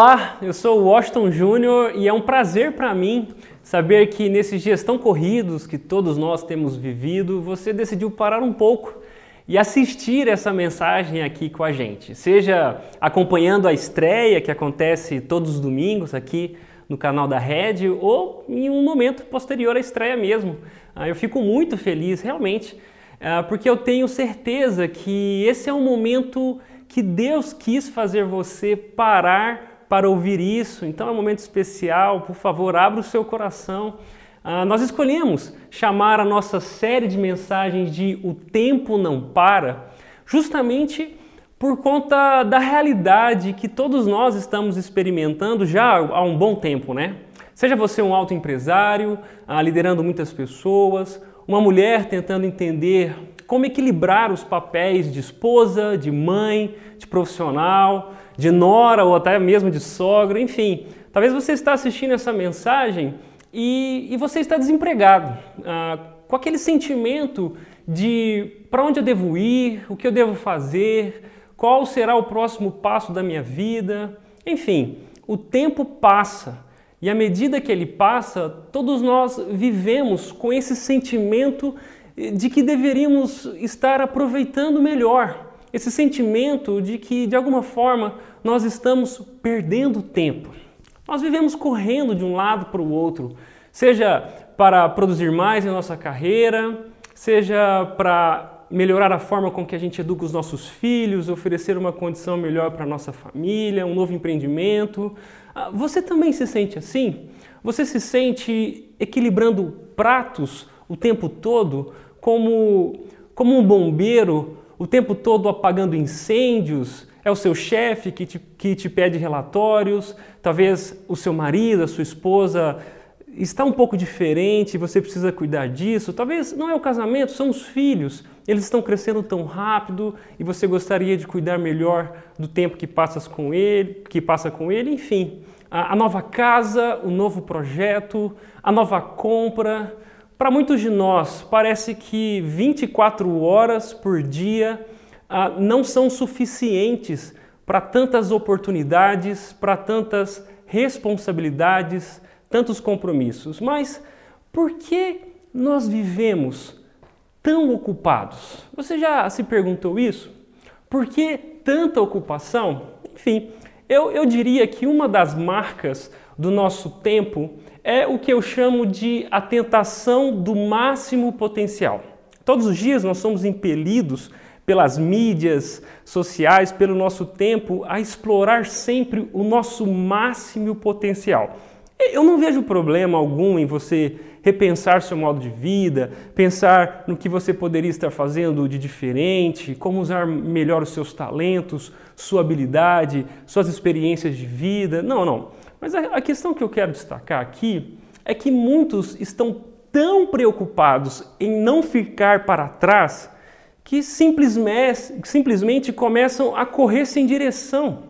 Olá, eu sou o Washington Júnior e é um prazer para mim saber que nesses dias tão corridos que todos nós temos vivido, você decidiu parar um pouco e assistir essa mensagem aqui com a gente. Seja acompanhando a estreia que acontece todos os domingos aqui no canal da Red ou em um momento posterior à estreia mesmo. Ah, eu fico muito feliz, realmente, ah, porque eu tenho certeza que esse é um momento que Deus quis fazer você parar para ouvir isso. Então é um momento especial. Por favor, abra o seu coração. Uh, nós escolhemos chamar a nossa série de mensagens de O Tempo Não Para, justamente por conta da realidade que todos nós estamos experimentando já há um bom tempo, né? Seja você um alto empresário, uh, liderando muitas pessoas, uma mulher tentando entender como equilibrar os papéis de esposa, de mãe, de profissional, de nora ou até mesmo de sogra, enfim. Talvez você está assistindo essa mensagem e, e você está desempregado, ah, com aquele sentimento de para onde eu devo ir, o que eu devo fazer, qual será o próximo passo da minha vida. Enfim, o tempo passa e à medida que ele passa, todos nós vivemos com esse sentimento de que deveríamos estar aproveitando melhor. Esse sentimento de que, de alguma forma, nós estamos perdendo tempo. Nós vivemos correndo de um lado para o outro, seja para produzir mais em nossa carreira, seja para melhorar a forma com que a gente educa os nossos filhos, oferecer uma condição melhor para a nossa família, um novo empreendimento. Ah, você também se sente assim? Você se sente equilibrando pratos o tempo todo, como, como um bombeiro, o tempo todo apagando incêndios? É o seu chefe que te, que te pede relatórios? Talvez o seu marido, a sua esposa está um pouco diferente, você precisa cuidar disso. Talvez não é o casamento, são os filhos. Eles estão crescendo tão rápido e você gostaria de cuidar melhor do tempo que passas com ele, que passa com ele, enfim. A, a nova casa, o novo projeto, a nova compra. Para muitos de nós, parece que 24 horas por dia ah, não são suficientes para tantas oportunidades, para tantas responsabilidades, tantos compromissos. Mas por que nós vivemos tão ocupados? Você já se perguntou isso? Por que tanta ocupação? Enfim, eu, eu diria que uma das marcas do nosso tempo é o que eu chamo de a tentação do máximo potencial. Todos os dias nós somos impelidos pelas mídias sociais, pelo nosso tempo, a explorar sempre o nosso máximo potencial. Eu não vejo problema algum em você repensar seu modo de vida, pensar no que você poderia estar fazendo de diferente, como usar melhor os seus talentos, sua habilidade, suas experiências de vida. Não, não. Mas a, questão que eu quero destacar aqui é que muitos estão tão preocupados em não ficar para trás que simplesmente, simplesmente começam a correr sem direção.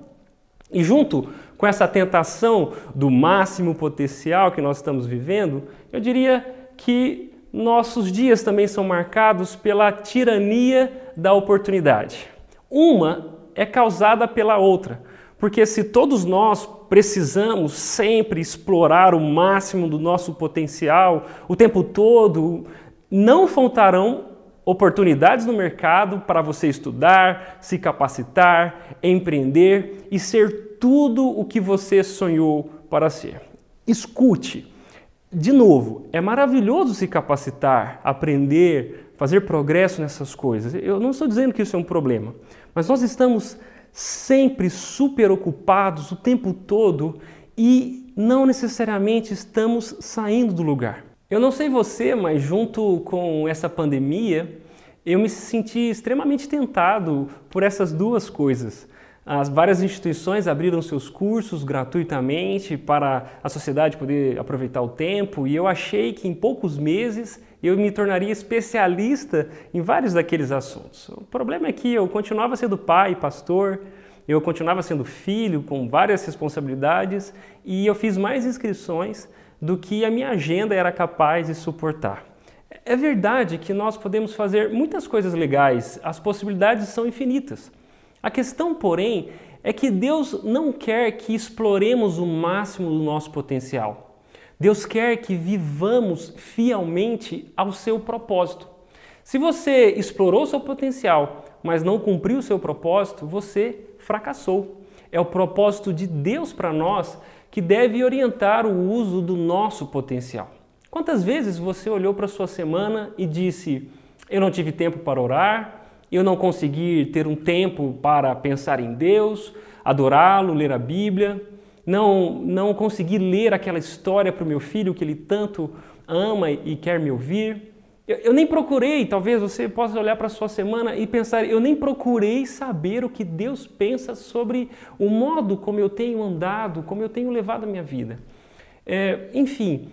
E junto com essa tentação do máximo potencial que nós estamos vivendo, eu diria que nossos dias também são marcados pela tirania da oportunidade. Uma é causada pela outra. Porque se todos nós precisamos sempre explorar o máximo do nosso potencial o tempo todo, não faltarão oportunidades no mercado para você estudar, se capacitar, empreender e ser tudo o que você sonhou para ser. Escute. De novo, é maravilhoso se capacitar, aprender, fazer progresso nessas coisas. Eu não estou dizendo que isso é um problema, mas nós estamos sempre super ocupados o tempo todo e não necessariamente estamos saindo do lugar. Eu não sei você, mas junto com essa pandemia, eu me senti extremamente tentado por essas duas coisas. As várias instituições abriram seus cursos gratuitamente para a sociedade poder aproveitar o tempo e eu achei que em poucos meses eu me tornaria especialista em vários daqueles assuntos. O problema é que eu continuava sendo pai, pastor, eu continuava sendo filho com várias responsabilidades e eu fiz mais inscrições do que a minha agenda era capaz de suportar. É verdade que nós podemos fazer muitas coisas legais, as possibilidades são infinitas. A questão, porém, é que Deus não quer que exploremos o máximo do nosso potencial. Deus quer que vivamos fielmente ao seu propósito. Se você explorou seu potencial, mas não cumpriu o seu propósito, você fracassou. É o propósito de Deus para nós que deve orientar o uso do nosso potencial. Quantas vezes você olhou para sua semana e disse: Eu não tive tempo para orar, eu não consegui ter um tempo para pensar em Deus, adorá-lo, ler a Bíblia, não, não consegui ler aquela história para o meu filho que ele tanto ama e quer me ouvir. Eu, eu nem procurei, talvez você possa olhar para a sua semana e pensar, eu nem procurei saber o que Deus pensa sobre o modo como eu tenho andado, como eu tenho levado a minha vida. É, enfim,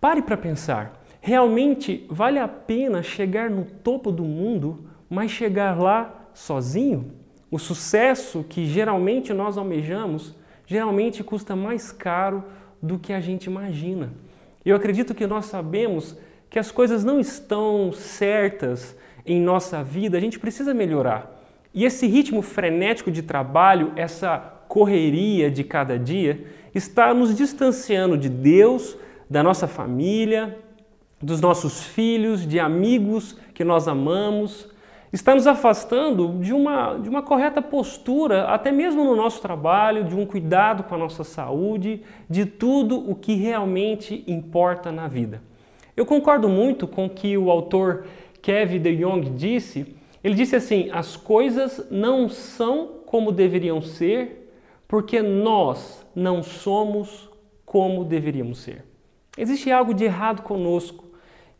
pare para pensar. Realmente vale a pena chegar no topo do mundo mas chegar lá sozinho, o sucesso que geralmente nós almejamos, geralmente custa mais caro do que a gente imagina. Eu acredito que nós sabemos que as coisas não estão certas em nossa vida, a gente precisa melhorar. E esse ritmo frenético de trabalho, essa correria de cada dia, está nos distanciando de Deus, da nossa família, dos nossos filhos, de amigos que nós amamos, está nos afastando de uma, de uma correta postura, até mesmo no nosso trabalho, de um cuidado com a nossa saúde, de tudo o que realmente importa na vida. Eu concordo muito com o que o autor Kevin de Jong disse. Ele disse assim: as coisas não são como deveriam ser, porque nós não somos como deveríamos ser. Existe algo de errado conosco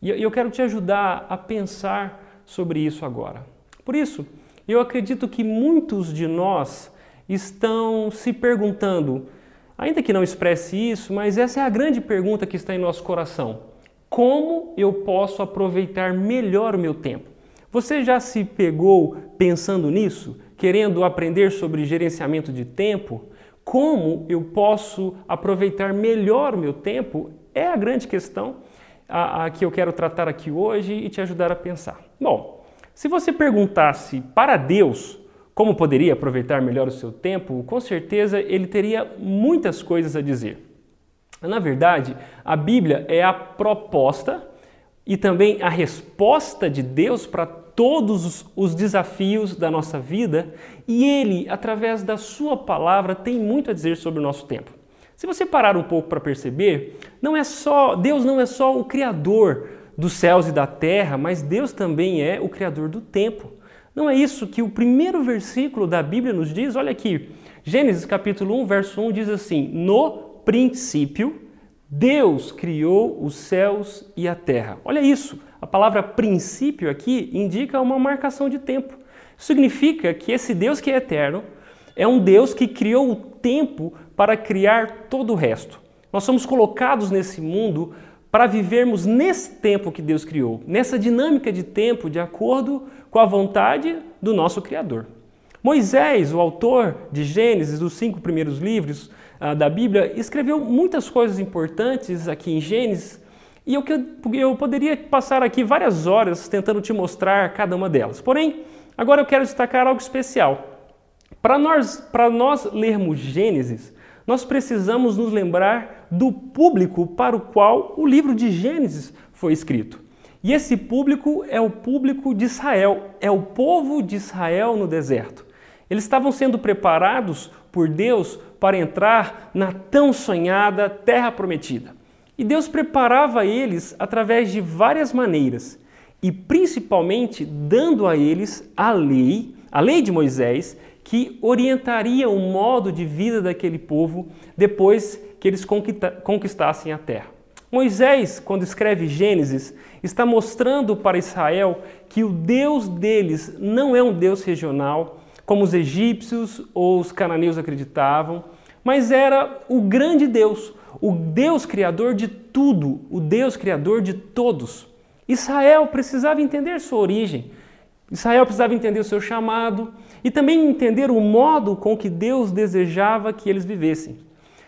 e eu quero te ajudar a pensar sobre isso agora. Por isso, eu acredito que muitos de nós estão se perguntando, ainda que não expresse isso, mas essa é a grande pergunta que está em nosso coração: como eu posso aproveitar melhor o meu tempo? Você já se pegou pensando nisso, querendo aprender sobre gerenciamento de tempo? Como eu posso aproveitar melhor o meu tempo? É a grande questão a, a que eu quero tratar aqui hoje e te ajudar a pensar. Bom, se você perguntasse para Deus como poderia aproveitar melhor o seu tempo, com certeza ele teria muitas coisas a dizer. Na verdade, a Bíblia é a proposta e também a resposta de Deus para todos os desafios da nossa vida e ele, através da sua palavra, tem muito a dizer sobre o nosso tempo. Se você parar um pouco para perceber, não é só Deus não é só o criador dos céus e da terra, mas Deus também é o criador do tempo. Não é isso que o primeiro versículo da Bíblia nos diz? Olha aqui, Gênesis capítulo 1, verso 1 diz assim: No princípio, Deus criou os céus e a terra. Olha isso, a palavra princípio aqui indica uma marcação de tempo. Significa que esse Deus que é eterno é um Deus que criou o tempo para criar todo o resto. Nós somos colocados nesse mundo para vivermos nesse tempo que Deus criou, nessa dinâmica de tempo de acordo com a vontade do nosso Criador. Moisés, o autor de Gênesis, dos cinco primeiros livros ah, da Bíblia, escreveu muitas coisas importantes aqui em Gênesis e eu, eu poderia passar aqui várias horas tentando te mostrar cada uma delas. Porém, agora eu quero destacar algo especial. Para nós, para nós lermos Gênesis, nós precisamos nos lembrar do público para o qual o livro de Gênesis foi escrito. E esse público é o público de Israel, é o povo de Israel no deserto. Eles estavam sendo preparados por Deus para entrar na tão sonhada terra prometida. E Deus preparava eles através de várias maneiras, e principalmente dando a eles a lei, a lei de Moisés, que orientaria o modo de vida daquele povo depois que eles conquistassem a terra. Moisés, quando escreve Gênesis, está mostrando para Israel que o Deus deles não é um Deus regional, como os egípcios ou os cananeus acreditavam, mas era o grande Deus, o Deus criador de tudo, o Deus criador de todos. Israel precisava entender sua origem, Israel precisava entender o seu chamado e também entender o modo com que Deus desejava que eles vivessem,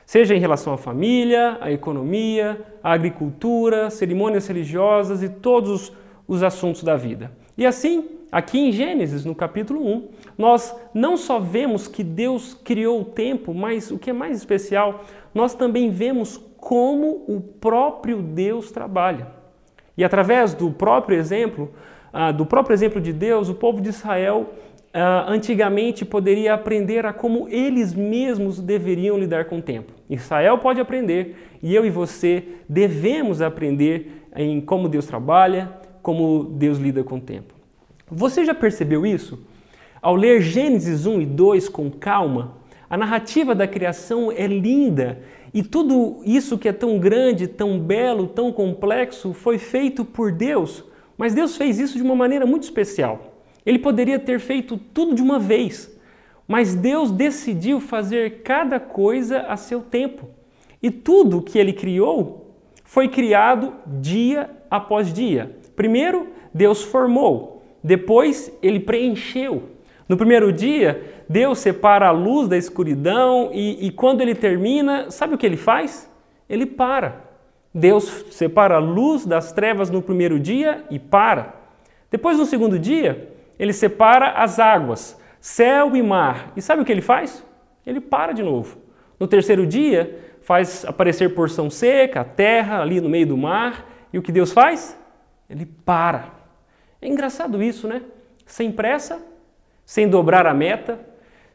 seja em relação à família, à economia, à agricultura, cerimônias religiosas e todos os assuntos da vida. E assim, aqui em Gênesis, no capítulo 1, nós não só vemos que Deus criou o tempo, mas o que é mais especial, nós também vemos como o próprio Deus trabalha. E através do próprio exemplo, uh, do próprio exemplo de Deus, o povo de Israel uh, antigamente poderia aprender a como eles mesmos deveriam lidar com o tempo. Israel pode aprender e eu e você devemos aprender em como Deus trabalha, como Deus lida com o tempo. Você já percebeu isso? Ao ler Gênesis 1 e 2 com calma, a narrativa da criação é linda e tudo isso que é tão grande, tão belo, tão complexo foi feito por Deus. Mas Deus fez isso de uma maneira muito especial. Ele poderia ter feito tudo de uma vez, mas Deus decidiu fazer cada coisa a seu tempo. E tudo que ele criou foi criado dia após dia. Primeiro, Deus formou, depois, ele preencheu. No primeiro dia, Deus separa a luz da escuridão e, e quando ele termina, sabe o que ele faz? Ele para. Deus separa a luz das trevas no primeiro dia e para. Depois, no segundo dia, ele separa as águas, céu e mar. E sabe o que ele faz? Ele para de novo. No terceiro dia, faz aparecer porção seca, terra ali no meio do mar. E o que Deus faz? Ele para. É engraçado isso, né? Sem pressa, sem dobrar a meta,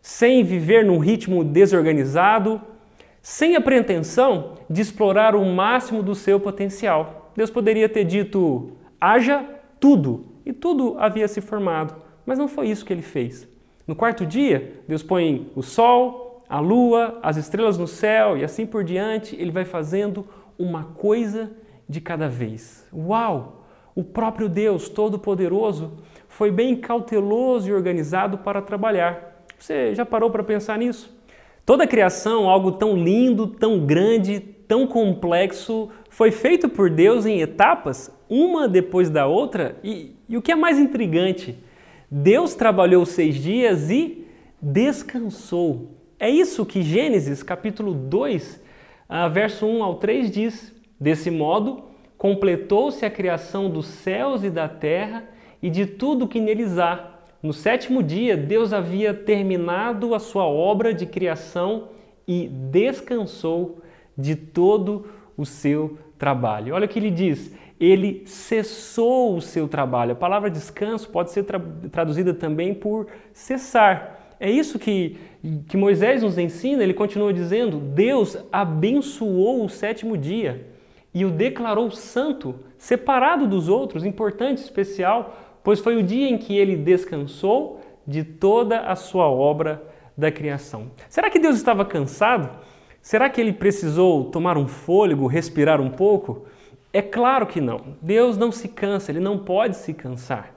sem viver num ritmo desorganizado, sem a pretensão de explorar o máximo do seu potencial. Deus poderia ter dito: haja tudo, e tudo havia se formado. Mas não foi isso que ele fez. No quarto dia, Deus põe o sol, a lua, as estrelas no céu e assim por diante. Ele vai fazendo uma coisa de cada vez. Uau! O próprio Deus Todo-Poderoso foi bem cauteloso e organizado para trabalhar. Você já parou para pensar nisso? Toda a criação, algo tão lindo, tão grande, tão complexo, foi feito por Deus em etapas, uma depois da outra, e, e o que é mais intrigante, Deus trabalhou seis dias e descansou. É isso que Gênesis capítulo 2, ah, verso 1 ao 3 diz. Desse modo, completou-se a criação dos céus e da terra e de tudo que neles há. No sétimo dia, Deus havia terminado a sua obra de criação e descansou de todo o seu trabalho. Olha o que ele diz: ele cessou o seu trabalho. A palavra descanso pode ser tra traduzida também por cessar. É isso que, que Moisés nos ensina, ele continua dizendo: Deus abençoou o sétimo dia e o declarou santo, separado dos outros, importante, especial, pois foi o dia em que ele descansou de toda a sua obra da criação. Será que Deus estava cansado? Será que ele precisou tomar um fôlego, respirar um pouco? É claro que não. Deus não se cansa, ele não pode se cansar.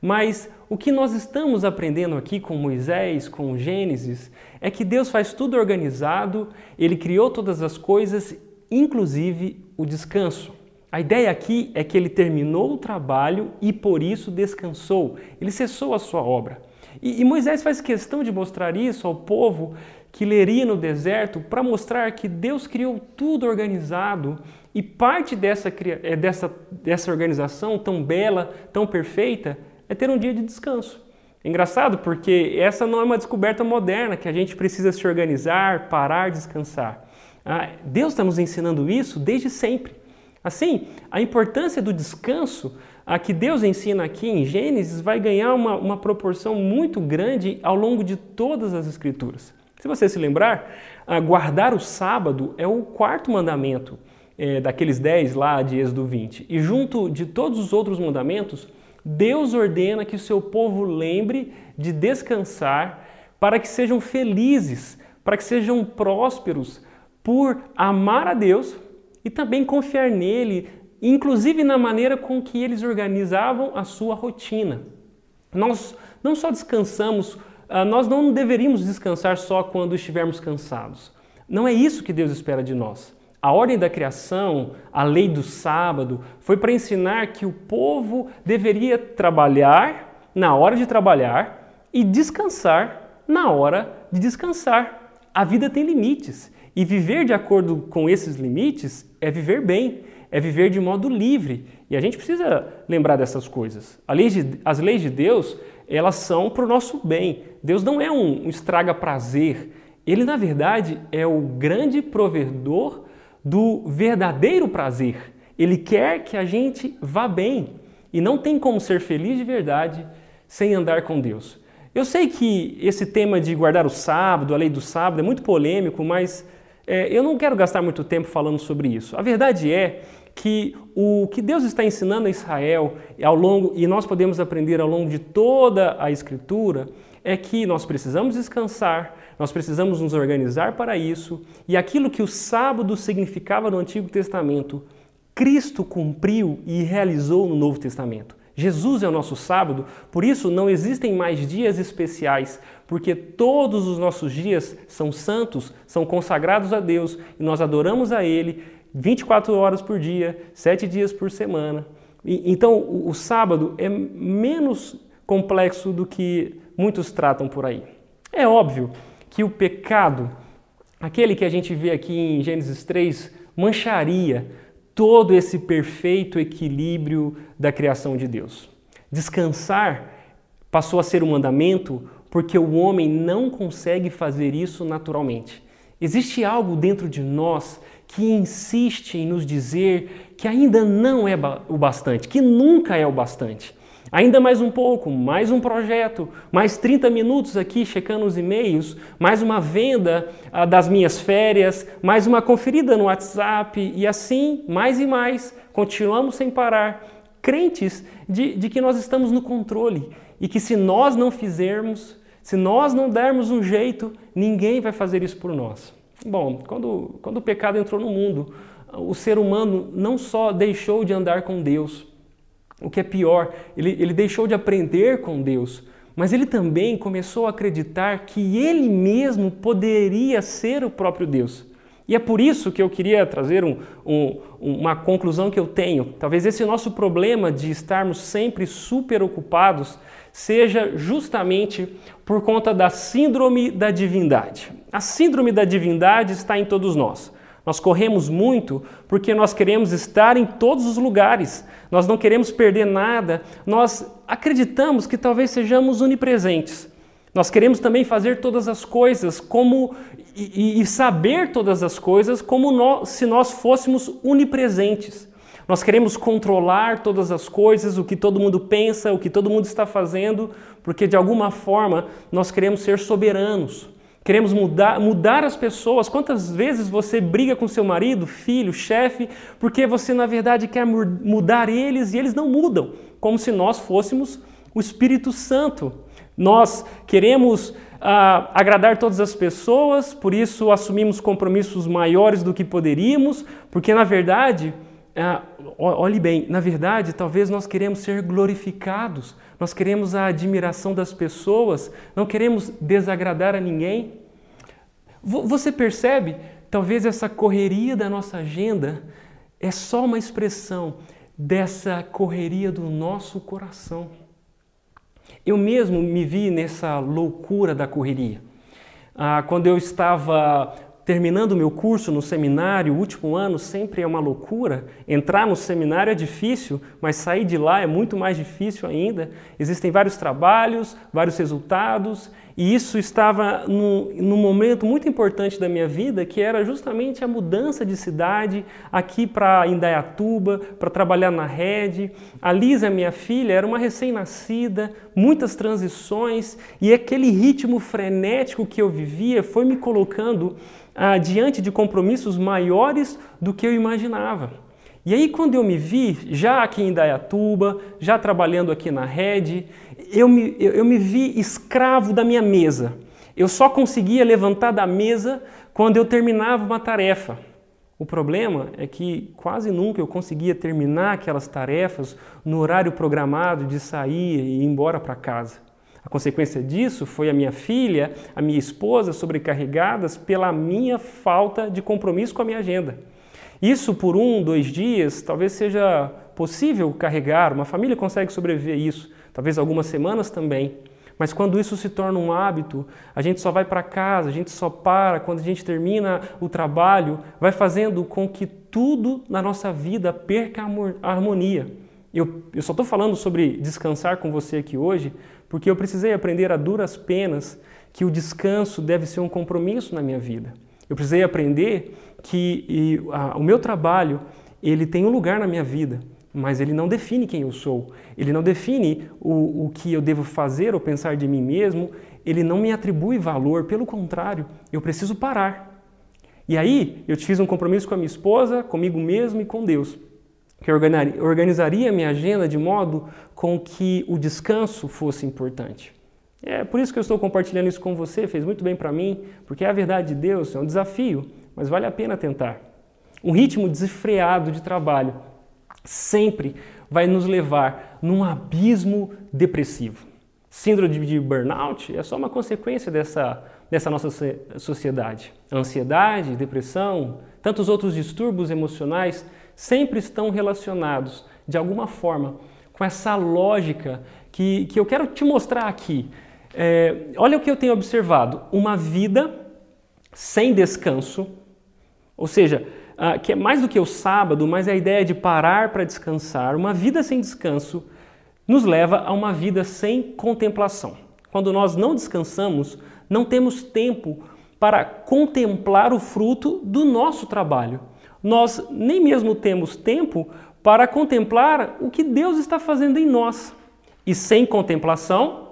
Mas o que nós estamos aprendendo aqui com Moisés, com Gênesis, é que Deus faz tudo organizado, ele criou todas as coisas, inclusive o descanso. A ideia aqui é que ele terminou o trabalho e por isso descansou, ele cessou a sua obra. E, e Moisés faz questão de mostrar isso ao povo que leria no deserto para mostrar que Deus criou tudo organizado e parte dessa, é, dessa, dessa organização tão bela, tão perfeita, é ter um dia de descanso. É engraçado porque essa não é uma descoberta moderna, que a gente precisa se organizar, parar, descansar. Ah, Deus está nos ensinando isso desde sempre. Assim, a importância do descanso a que Deus ensina aqui em Gênesis vai ganhar uma, uma proporção muito grande ao longo de todas as Escrituras. Se você se lembrar, guardar o sábado é o quarto mandamento é, daqueles dez lá de Êxodo 20. E junto de todos os outros mandamentos, Deus ordena que o seu povo lembre de descansar para que sejam felizes, para que sejam prósperos, por amar a Deus e também confiar nele, inclusive na maneira com que eles organizavam a sua rotina. Nós não só descansamos, ah, nós não deveríamos descansar só quando estivermos cansados. Não é isso que Deus espera de nós. A ordem da criação, a lei do sábado, foi para ensinar que o povo deveria trabalhar na hora de trabalhar e descansar na hora de descansar. A vida tem limites e viver de acordo com esses limites é viver bem, é viver de modo livre. E a gente precisa lembrar dessas coisas. Lei de, as leis de Deus, elas são para o nosso bem. Deus não é um, um estraga prazer. Ele, na verdade, é o grande provedor do verdadeiro prazer. Ele quer que a gente vá bem. E não tem como ser feliz de verdade sem andar com Deus. Eu sei que esse tema de guardar o sábado, a lei do sábado, é muito polêmico, mas é, eu não quero gastar muito tempo falando sobre isso. A verdade é que o que Deus está ensinando a Israel ao longo e nós podemos aprender ao longo de toda a Escritura é que nós precisamos descansar, nós precisamos nos organizar para isso e aquilo que o sábado significava no Antigo Testamento, Cristo cumpriu e realizou no Novo Testamento. Jesus é o nosso sábado, por isso não existem mais dias especiais, porque todos os nossos dias são santos, são consagrados a Deus e nós adoramos a Ele 24 horas por dia, 7 dias por semana. E, então o, o sábado é menos complexo do que muitos tratam por aí. É óbvio que o pecado, aquele que a gente vê aqui em Gênesis 3, mancharia todo esse perfeito equilíbrio da criação de Deus. Descansar passou a ser um mandamento porque o homem não consegue fazer isso naturalmente. Existe algo dentro de nós que insiste em nos dizer que ainda não é o bastante, que nunca é o bastante. Ainda mais um pouco, mais um projeto, mais 30 minutos aqui checando os e-mails, mais uma venda ah, das minhas férias, mais uma conferida no WhatsApp e assim, mais e mais, continuamos sem parar, crentes de, de que nós estamos no controle e que se nós não fizermos, se nós não dermos um jeito, ninguém vai fazer isso por nós. Bom, quando, quando o pecado entrou no mundo, o ser humano não só deixou de andar com Deus, o que é pior, ele, ele deixou de aprender com Deus, mas ele também começou a acreditar que ele mesmo poderia ser o próprio Deus. E é por isso que eu queria trazer um, um, uma conclusão que eu tenho. Talvez esse nosso problema de estarmos sempre super ocupados seja justamente por conta da síndrome da divindade. A síndrome da divindade está em todos nós. Nós corremos muito porque nós queremos estar em todos os lugares, nós não queremos perder nada, nós acreditamos que talvez sejamos onipresentes. Nós queremos também fazer todas as coisas como e, e saber todas as coisas como nós, se nós fôssemos onipresentes. Nós queremos controlar todas as coisas, o que todo mundo pensa, o que todo mundo está fazendo, porque de alguma forma nós queremos ser soberanos. Queremos mudar, mudar as pessoas. Quantas vezes você briga com seu marido, filho, chefe, porque você na verdade quer mudar eles e eles não mudam, como se nós fôssemos o Espírito Santo. Nós queremos ah, agradar todas as pessoas, por isso assumimos compromissos maiores do que poderíamos, porque na verdade, ah, olhe bem, na verdade, talvez nós queremos ser glorificados nós queremos a admiração das pessoas, não queremos desagradar a ninguém. Você percebe? Talvez essa correria da nossa agenda é só uma expressão dessa correria do nosso coração. Eu mesmo me vi nessa loucura da correria. Ah, quando eu estava terminando o meu curso no seminário, o último ano sempre é uma loucura. Entrar no seminário é difícil, mas sair de lá é muito mais difícil ainda. Existem vários trabalhos, vários resultados, e isso estava num, momento muito importante da minha vida, que era justamente a mudança de cidade aqui para Indaiatuba, para trabalhar na rede. A Lisa, minha filha, era uma recém-nascida, muitas transições, e aquele ritmo frenético que eu vivia foi me colocando ah, diante de compromissos maiores do que eu imaginava. E aí, quando eu me vi, já aqui em Dayatuba, já trabalhando aqui na rede, eu me, eu, eu me vi escravo da minha mesa. Eu só conseguia levantar da mesa quando eu terminava uma tarefa. O problema é que quase nunca eu conseguia terminar aquelas tarefas no horário programado de sair e ir embora para casa. A consequência disso foi a minha filha, a minha esposa sobrecarregadas pela minha falta de compromisso com a minha agenda. Isso por um, dois dias, talvez seja possível carregar, uma família consegue sobreviver a isso, talvez algumas semanas também. Mas quando isso se torna um hábito, a gente só vai para casa, a gente só para quando a gente termina o trabalho, vai fazendo com que tudo na nossa vida perca a harmonia. Eu, eu só estou falando sobre descansar com você aqui hoje porque eu precisei aprender a duras penas que o descanso deve ser um compromisso na minha vida. Eu precisei aprender que e, a, o meu trabalho ele tem um lugar na minha vida, mas ele não define quem eu sou. Ele não define o, o que eu devo fazer ou pensar de mim mesmo. Ele não me atribui valor. Pelo contrário, eu preciso parar. E aí eu fiz um compromisso com a minha esposa, comigo mesmo e com Deus, que eu organizaria minha agenda de modo com que o descanso fosse importante. É por isso que eu estou compartilhando isso com você, fez muito bem para mim, porque é a verdade de Deus, é um desafio, mas vale a pena tentar. Um ritmo desenfreado de trabalho sempre vai nos levar num abismo depressivo. Síndrome de burnout é só uma consequência dessa, dessa nossa sociedade. ansiedade, depressão, tantos outros distúrbios emocionais sempre estão relacionados, de alguma forma, com essa lógica que, que eu quero te mostrar aqui. É, olha o que eu tenho observado: uma vida sem descanso, ou seja, uh, que é mais do que o sábado, mas a ideia de parar para descansar, uma vida sem descanso nos leva a uma vida sem contemplação. Quando nós não descansamos, não temos tempo para contemplar o fruto do nosso trabalho. Nós nem mesmo temos tempo para contemplar o que Deus está fazendo em nós. E sem contemplação,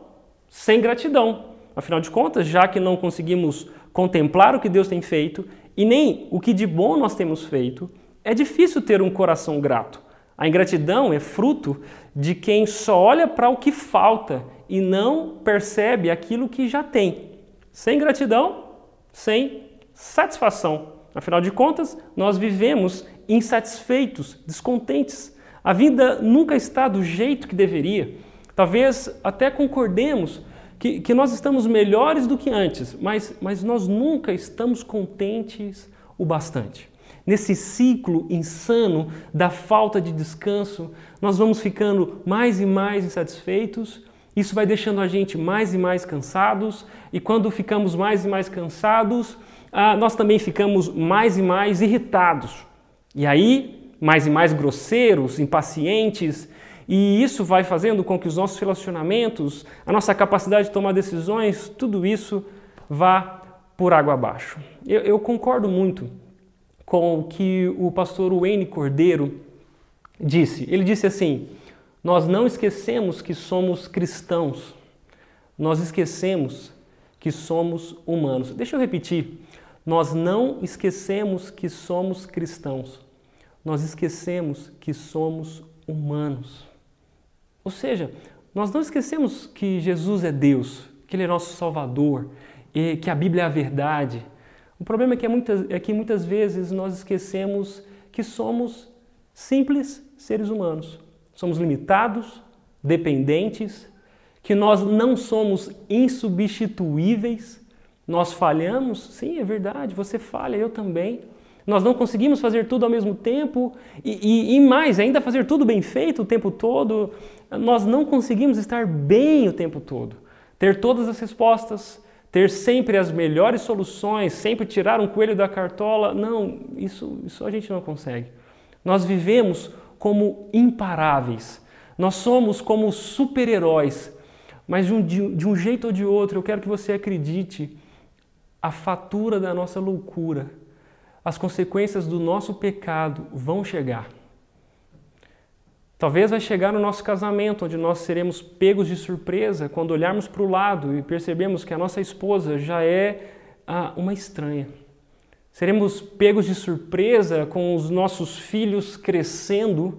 sem gratidão. Afinal de contas, já que não conseguimos contemplar o que Deus tem feito e nem o que de bom nós temos feito, é difícil ter um coração grato. A ingratidão é fruto de quem só olha para o que falta e não percebe aquilo que já tem. Sem gratidão, sem satisfação. Afinal de contas, nós vivemos insatisfeitos, descontentes. A vida nunca está do jeito que deveria. Talvez até concordemos que, que nós estamos melhores do que antes, mas, mas nós nunca estamos contentes o bastante. Nesse ciclo insano da falta de descanso, nós vamos ficando mais e mais insatisfeitos. Isso vai deixando a gente mais e mais cansados, e quando ficamos mais e mais cansados, ah, nós também ficamos mais e mais irritados. E aí, mais e mais grosseiros, impacientes, e isso vai fazendo com que os nossos relacionamentos, a nossa capacidade de tomar decisões, tudo isso vá por água abaixo. Eu, eu concordo muito com o que o pastor Wayne Cordeiro disse. Ele disse assim: Nós não esquecemos que somos cristãos, nós esquecemos que somos humanos. Deixa eu repetir. Nós não esquecemos que somos cristãos, nós esquecemos que somos humanos. Ou seja, nós não esquecemos que Jesus é Deus, que Ele é nosso Salvador e que a Bíblia é a verdade. O problema é que, é muitas, é que muitas vezes nós esquecemos que somos simples seres humanos. Somos limitados, dependentes, que nós não somos insubstituíveis. Nós falhamos, sim, é verdade, você falha, eu também. Nós não conseguimos fazer tudo ao mesmo tempo e, e, e mais, ainda fazer tudo bem feito o tempo todo nós não conseguimos estar bem o tempo todo, ter todas as respostas, ter sempre as melhores soluções, sempre tirar um coelho da cartola. Não, isso, isso a gente não consegue. Nós vivemos como imparáveis, nós somos como super-heróis, mas de um, de um jeito ou de outro, eu quero que você acredite, a fatura da nossa loucura, as consequências do nosso pecado vão chegar. Talvez vai chegar no nosso casamento, onde nós seremos pegos de surpresa quando olharmos para o lado e percebemos que a nossa esposa já é ah, uma estranha. Seremos pegos de surpresa com os nossos filhos crescendo,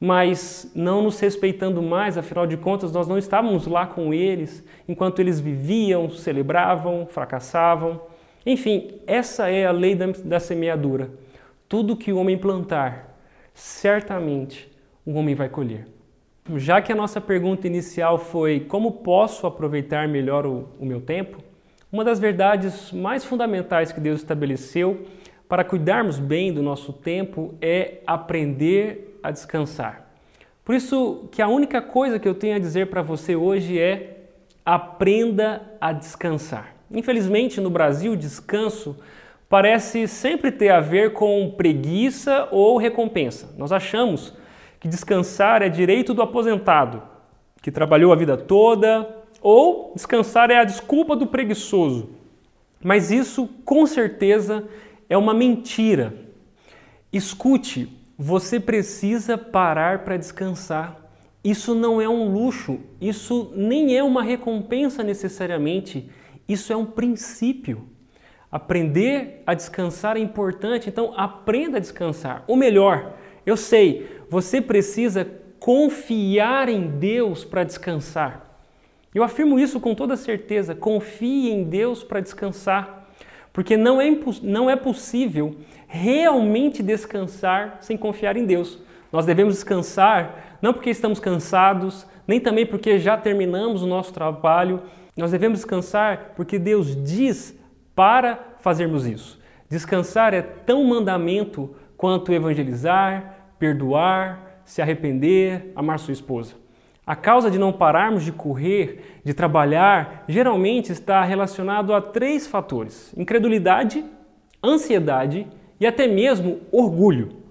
mas não nos respeitando mais, afinal de contas, nós não estávamos lá com eles enquanto eles viviam, celebravam, fracassavam. Enfim, essa é a lei da, da semeadura. Tudo que o homem plantar, certamente o homem vai colher. Já que a nossa pergunta inicial foi como posso aproveitar melhor o, o meu tempo, uma das verdades mais fundamentais que Deus estabeleceu para cuidarmos bem do nosso tempo é aprender a descansar. Por isso que a única coisa que eu tenho a dizer para você hoje é aprenda a descansar. Infelizmente, no Brasil, descanso parece sempre ter a ver com preguiça ou recompensa. Nós achamos que descansar é direito do aposentado, que trabalhou a vida toda, ou descansar é a desculpa do preguiçoso. Mas isso, com certeza, é uma mentira. Escute, você precisa parar para descansar. Isso não é um luxo, isso nem é uma recompensa necessariamente, isso é um princípio. Aprender a descansar é importante, então aprenda a descansar. Ou melhor, eu sei, você precisa confiar em Deus para descansar. Eu afirmo isso com toda certeza. Confie em Deus para descansar, porque não é, não é possível realmente descansar sem confiar em Deus. Nós devemos descansar não porque estamos cansados, nem também porque já terminamos o nosso trabalho. Nós devemos descansar porque Deus diz para fazermos isso. Descansar é tão mandamento quanto evangelizar, perdoar, se arrepender, amar sua esposa. A causa de não pararmos de correr, de trabalhar, geralmente está relacionado a três fatores: incredulidade, ansiedade e até mesmo orgulho.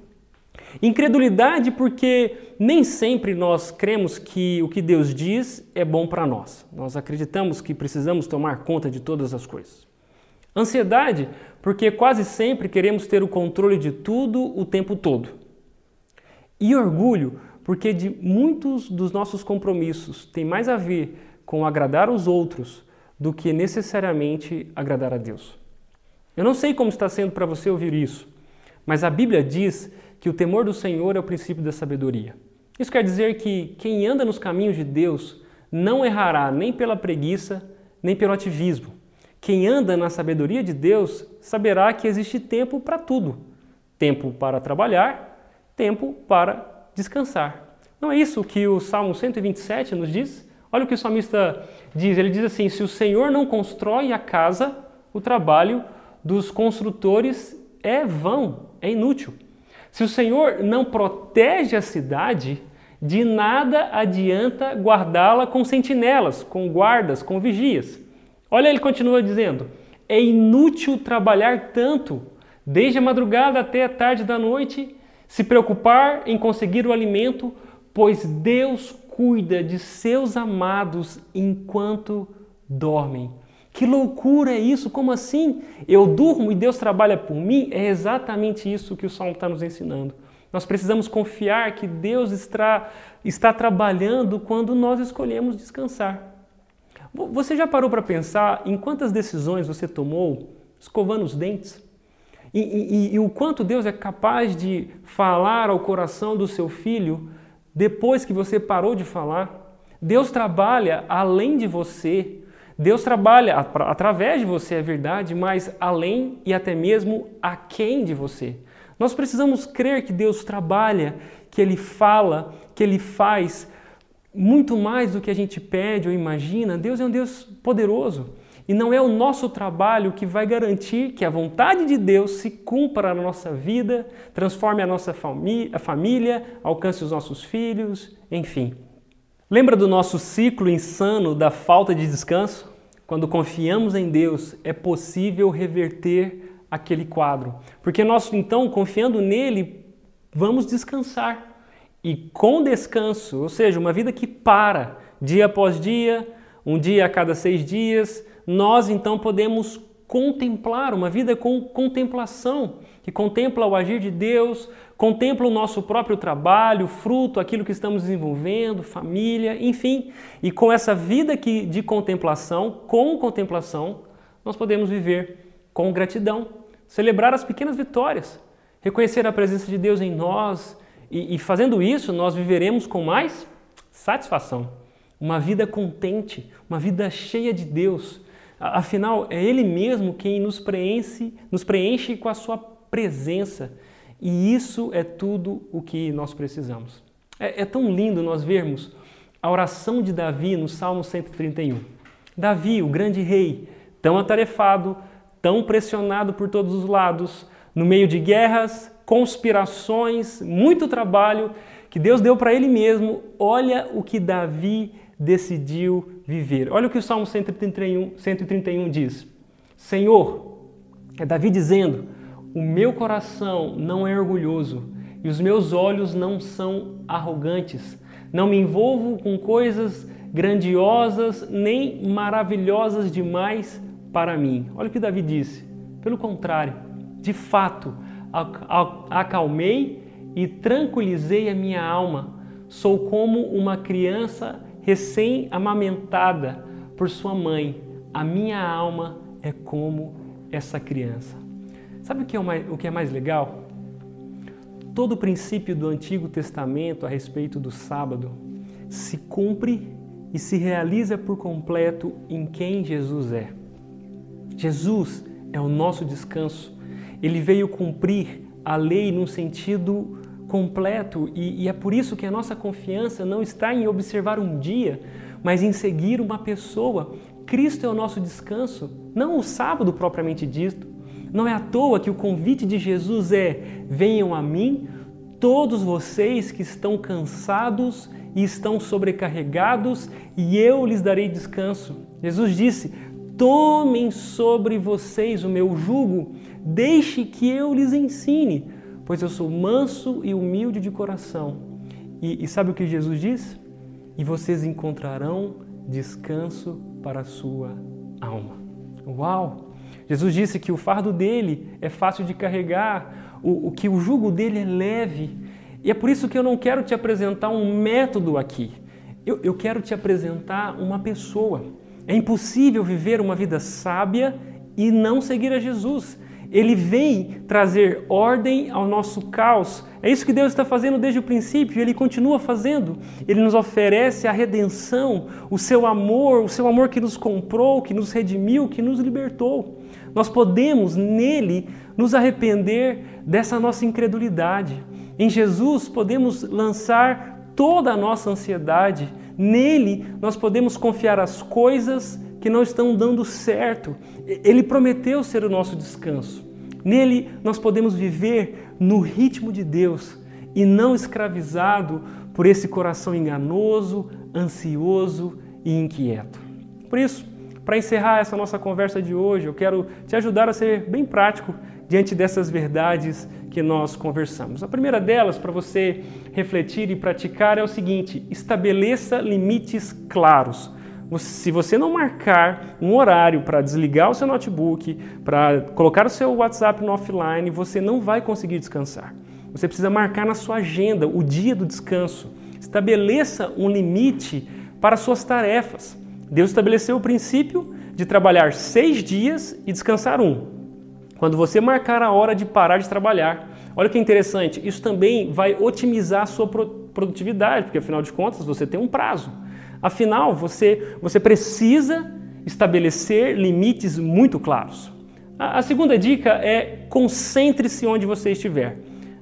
Incredulidade porque nem sempre nós cremos que o que Deus diz é bom para nós. Nós acreditamos que precisamos tomar conta de todas as coisas. Ansiedade porque quase sempre queremos ter o controle de tudo o tempo todo. E orgulho porque de muitos dos nossos compromissos tem mais a ver com agradar os outros do que necessariamente agradar a Deus. Eu não sei como está sendo para você ouvir isso, mas a Bíblia diz que o temor do Senhor é o princípio da sabedoria. Isso quer dizer que quem anda nos caminhos de Deus não errará nem pela preguiça, nem pelo ativismo. Quem anda na sabedoria de Deus saberá que existe tempo para tudo: tempo para trabalhar, tempo para descansar. Não é isso que o Salmo 127 nos diz? Olha o que o salmista diz: ele diz assim: Se o Senhor não constrói a casa, o trabalho dos construtores é vão, é inútil. Se o Senhor não protege a cidade, de nada adianta guardá-la com sentinelas, com guardas, com vigias. Olha, ele continua dizendo: é inútil trabalhar tanto, desde a madrugada até a tarde da noite, se preocupar em conseguir o alimento, pois Deus cuida de seus amados enquanto dormem. Que loucura é isso? Como assim? Eu durmo e Deus trabalha por mim? É exatamente isso que o Salmo está nos ensinando. Nós precisamos confiar que Deus está, está trabalhando quando nós escolhemos descansar. Você já parou para pensar em quantas decisões você tomou escovando os dentes? E, e, e, o quanto Deus é capaz de falar ao coração do seu filho depois que você parou de falar? Deus trabalha além de você Deus trabalha através de você, é verdade, mas além e até mesmo aquém de você. Nós precisamos crer que Deus trabalha, que Ele fala, que Ele faz muito mais do que a gente pede ou imagina. Deus é um Deus poderoso. E não é o nosso trabalho que vai garantir que a vontade de Deus se cumpra na nossa vida, transforme a nossa família, alcance os nossos filhos, enfim. Lembra do nosso ciclo insano da falta de descanso? Quando confiamos em Deus, é possível reverter aquele quadro. Porque nós, então, confiando nele, vamos descansar. E com descanso, ou seja, uma vida que para dia após dia, um dia a cada seis dias, nós então podemos contemplar, uma vida com contemplação, que contempla o agir de Deus, contempla o nosso próprio trabalho, fruto, aquilo que estamos desenvolvendo, família, enfim. E com essa vida que, de contemplação, com contemplação, nós podemos viver com gratidão, celebrar as pequenas vitórias, reconhecer a presença de Deus em nós. E, e fazendo isso, nós viveremos com mais satisfação, uma vida contente, uma vida cheia de Deus. Afinal, é Ele mesmo quem nos preenche, nos preenche com a Sua presença. E isso é tudo o que nós precisamos. É, é tão lindo nós vermos a oração de Davi no Salmo 131. Davi, o grande rei, tão atarefado, tão pressionado por todos os lados, no meio de guerras, conspirações, muito trabalho que Deus deu para ele mesmo. Olha o que Davi decidiu viver. Olha o que o Salmo 131, 131 diz: Senhor, é Davi dizendo: O meu coração não é orgulhoso e os meus olhos não são arrogantes. Não me envolvo com coisas grandiosas nem maravilhosas demais para mim. Olha o que Davi disse. Pelo contrário, de fato, acalmei e tranquilizei a minha alma. Sou como uma criança recém-amamentada por sua mãe. A minha alma é como essa criança. Sabe o que é, mais, o que é mais legal? Todo o princípio do Antigo Testamento a respeito do sábado se cumpre e se realiza por completo em quem Jesus é. Jesus é o nosso descanso. Ele veio cumprir a lei num sentido completo e, e, é por isso que a nossa confiança não está em observar um dia, mas em seguir uma pessoa. Cristo é o nosso descanso, não o sábado propriamente dito. Não é à toa que o convite de Jesus é: venham a mim, todos vocês que estão cansados e estão sobrecarregados, e eu lhes darei descanso. Jesus disse: Tomem sobre vocês o meu jugo, deixe que eu lhes ensine pois eu sou manso e humilde de coração. E, e sabe o que Jesus diz? E vocês encontrarão descanso para a sua alma. Uau! Jesus disse que o fardo dele é fácil de carregar, o, o que o jugo dele é leve. E é por isso que eu não quero te apresentar um método aqui. Eu, eu quero te apresentar uma pessoa. É impossível viver uma vida sábia e não seguir a Jesus. Ele vem trazer ordem ao nosso caos. É isso que Deus está fazendo desde o princípio e Ele continua fazendo. Ele nos oferece a redenção, o seu amor, o seu amor que nos comprou, que nos redimiu, que nos libertou. Nós podemos nele nos arrepender dessa nossa incredulidade. Em Jesus podemos lançar toda a nossa ansiedade. Nele nós podemos confiar as coisas que não estão dando certo. Ele prometeu ser o nosso descanso. Nele nós podemos viver no ritmo de Deus e não escravizado por esse coração enganoso, ansioso e inquieto. Por isso, para encerrar essa nossa conversa de hoje, eu quero te ajudar a ser bem prático diante dessas verdades que nós conversamos. A primeira delas, para você refletir e praticar, é o seguinte: estabeleça limites claros se você não marcar um horário para desligar o seu notebook, para colocar o seu WhatsApp no offline, você não vai conseguir descansar. Você precisa marcar na sua agenda o dia do descanso. Estabeleça um limite para suas tarefas. Deus estabeleceu o princípio de trabalhar seis dias e descansar um. Quando você marcar a hora de parar de trabalhar, olha que interessante, isso também vai otimizar a sua produtividade, porque afinal de contas você tem um prazo. Afinal, você, você precisa estabelecer limites muito claros. A, a segunda dica é concentre-se onde você estiver.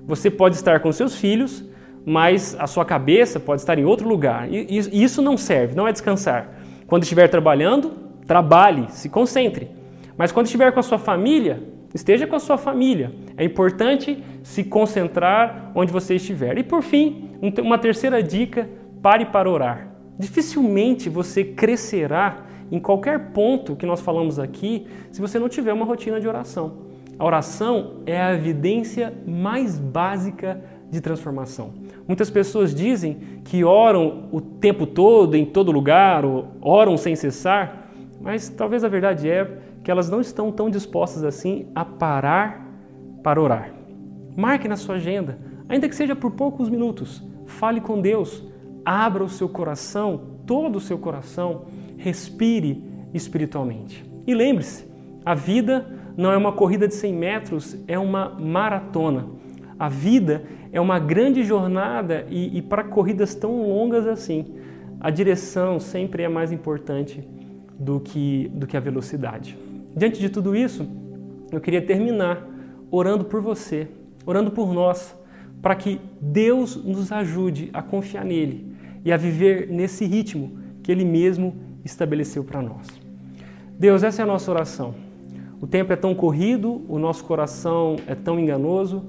Você pode estar com seus filhos, mas a sua cabeça pode estar em outro lugar. E, e isso não serve, não é descansar. Quando estiver trabalhando, trabalhe, se concentre. Mas quando estiver com a sua família, esteja com a sua família. É importante se concentrar onde você estiver. E por fim, uma terceira dica: pare para orar. Dificilmente você crescerá em qualquer ponto que nós falamos aqui se você não tiver uma rotina de oração. A oração é a evidência mais básica de transformação. Muitas pessoas dizem que oram o tempo todo, em todo lugar, ou oram sem cessar, mas talvez a verdade é que elas não estão tão dispostas assim a parar para orar. Marque na sua agenda, ainda que seja por poucos minutos, fale com Deus, abra o seu coração, todo o seu coração, respire espiritualmente. E lembre-se, a vida não é uma corrida de 100 metros, é uma maratona. A vida é uma grande jornada e, e para corridas tão longas assim, a direção sempre é mais importante do que, do que a velocidade. Diante de tudo isso, eu queria terminar orando por você, orando por nós, para que Deus nos ajude a confiar nele e a viver nesse ritmo que Ele mesmo estabeleceu para nós. Deus, essa é a nossa oração. O tempo é tão corrido, o nosso coração é tão enganoso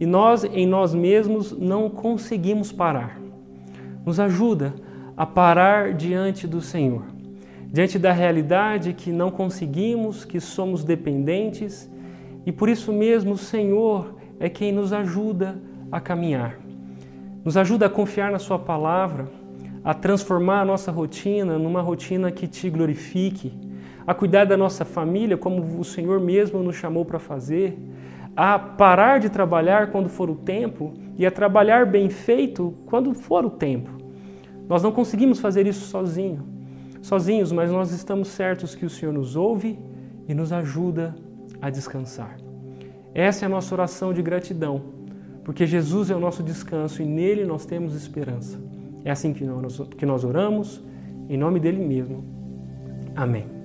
e nós, em nós mesmos, não conseguimos parar. Nos ajuda a parar diante do Senhor, diante da realidade que não conseguimos, que somos dependentes e por isso mesmo o Senhor é quem nos ajuda a caminhar. Nos ajuda a confiar na Sua palavra, a transformar a nossa rotina numa rotina que te glorifique, a cuidar da nossa família como o Senhor mesmo nos chamou para fazer, a parar de trabalhar quando for o tempo e a trabalhar bem feito quando for o tempo. Nós não conseguimos fazer isso sozinho, sozinhos, mas nós estamos certos que o Senhor nos ouve e nos ajuda a descansar. Essa é a nossa oração de gratidão, porque Jesus é o nosso descanso e nele nós temos esperança. É assim que nós, que nós oramos, em nome dele mesmo. Amém.